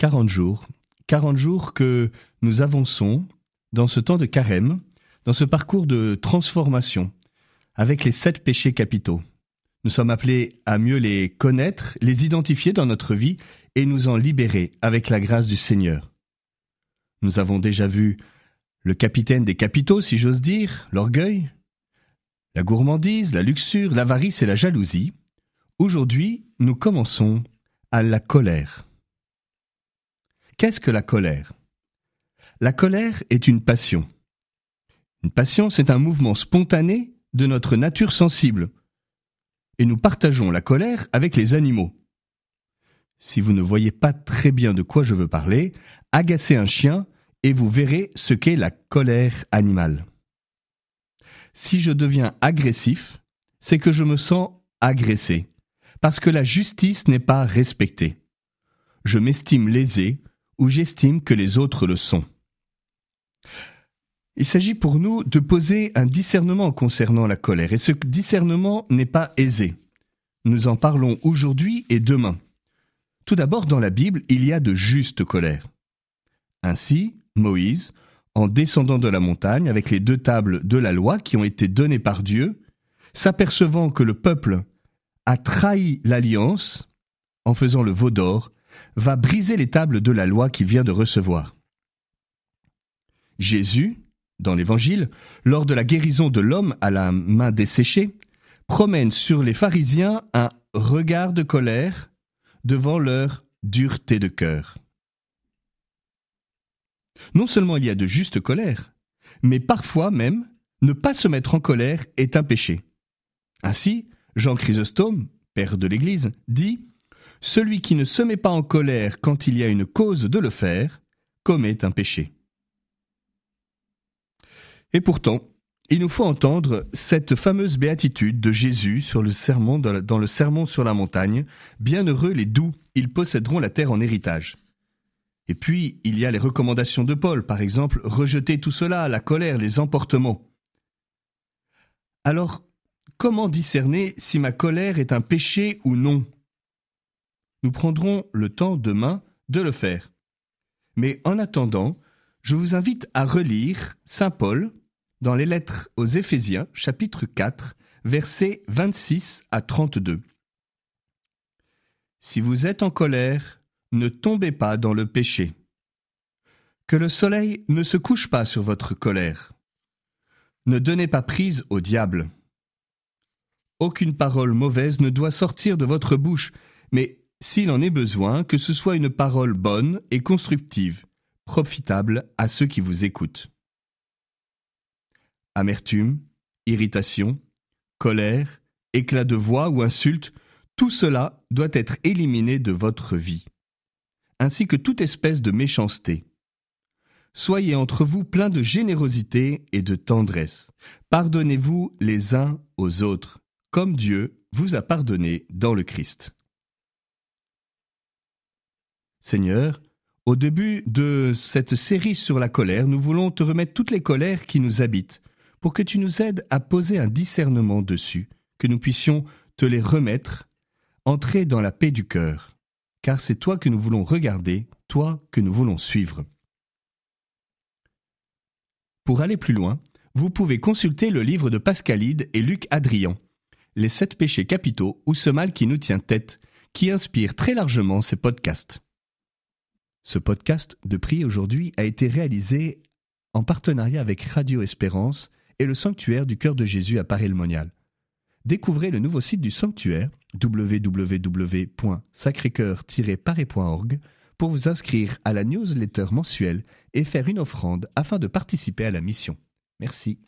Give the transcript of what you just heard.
40 jours, 40 jours que nous avançons dans ce temps de carême, dans ce parcours de transformation, avec les sept péchés capitaux. Nous sommes appelés à mieux les connaître, les identifier dans notre vie et nous en libérer avec la grâce du Seigneur. Nous avons déjà vu le capitaine des capitaux, si j'ose dire, l'orgueil, la gourmandise, la luxure, l'avarice et la jalousie. Aujourd'hui, nous commençons à la colère. Qu'est-ce que la colère? La colère est une passion. Une passion, c'est un mouvement spontané de notre nature sensible. Et nous partageons la colère avec les animaux. Si vous ne voyez pas très bien de quoi je veux parler, agacez un chien et vous verrez ce qu'est la colère animale. Si je deviens agressif, c'est que je me sens agressé, parce que la justice n'est pas respectée. Je m'estime lésé ou j'estime que les autres le sont. Il s'agit pour nous de poser un discernement concernant la colère, et ce discernement n'est pas aisé. Nous en parlons aujourd'hui et demain. Tout d'abord, dans la Bible, il y a de justes colères. Ainsi, Moïse, en descendant de la montagne avec les deux tables de la loi qui ont été données par Dieu, s'apercevant que le peuple a trahi l'alliance en faisant le veau d'or, va briser les tables de la loi qu'il vient de recevoir. Jésus, dans l'Évangile, lors de la guérison de l'homme à la main desséchée, promène sur les pharisiens un regard de colère devant leur dureté de cœur. Non seulement il y a de justes colères, mais parfois même, ne pas se mettre en colère est un péché. Ainsi, Jean Chrysostome, père de l'Église, dit Celui qui ne se met pas en colère quand il y a une cause de le faire, commet un péché. Et pourtant, il nous faut entendre cette fameuse béatitude de Jésus sur le sermon dans le sermon sur la montagne Bienheureux les doux, ils posséderont la terre en héritage. Et puis, il y a les recommandations de Paul, par exemple, rejeter tout cela, la colère, les emportements. Alors, comment discerner si ma colère est un péché ou non? Nous prendrons le temps demain de le faire. Mais en attendant, je vous invite à relire Saint Paul dans les lettres aux Éphésiens, chapitre 4, versets 26 à 32. Si vous êtes en colère, ne tombez pas dans le péché. Que le soleil ne se couche pas sur votre colère. Ne donnez pas prise au diable. Aucune parole mauvaise ne doit sortir de votre bouche, mais s'il en est besoin, que ce soit une parole bonne et constructive, profitable à ceux qui vous écoutent. Amertume, irritation, colère, éclat de voix ou insulte, tout cela doit être éliminé de votre vie ainsi que toute espèce de méchanceté. Soyez entre vous pleins de générosité et de tendresse. Pardonnez-vous les uns aux autres, comme Dieu vous a pardonné dans le Christ. Seigneur, au début de cette série sur la colère, nous voulons te remettre toutes les colères qui nous habitent, pour que tu nous aides à poser un discernement dessus, que nous puissions te les remettre, entrer dans la paix du cœur car c'est toi que nous voulons regarder, toi que nous voulons suivre. Pour aller plus loin, vous pouvez consulter le livre de Pascalide et Luc Adrian, Les sept péchés capitaux ou ce mal qui nous tient tête, qui inspire très largement ces podcasts. Ce podcast de prix aujourd'hui a été réalisé en partenariat avec Radio Espérance et le Sanctuaire du Cœur de Jésus à Paris-le-Monial. Découvrez le nouveau site du Sanctuaire www.sacrécoeur-paris.org pour vous inscrire à la newsletter mensuelle et faire une offrande afin de participer à la mission. Merci.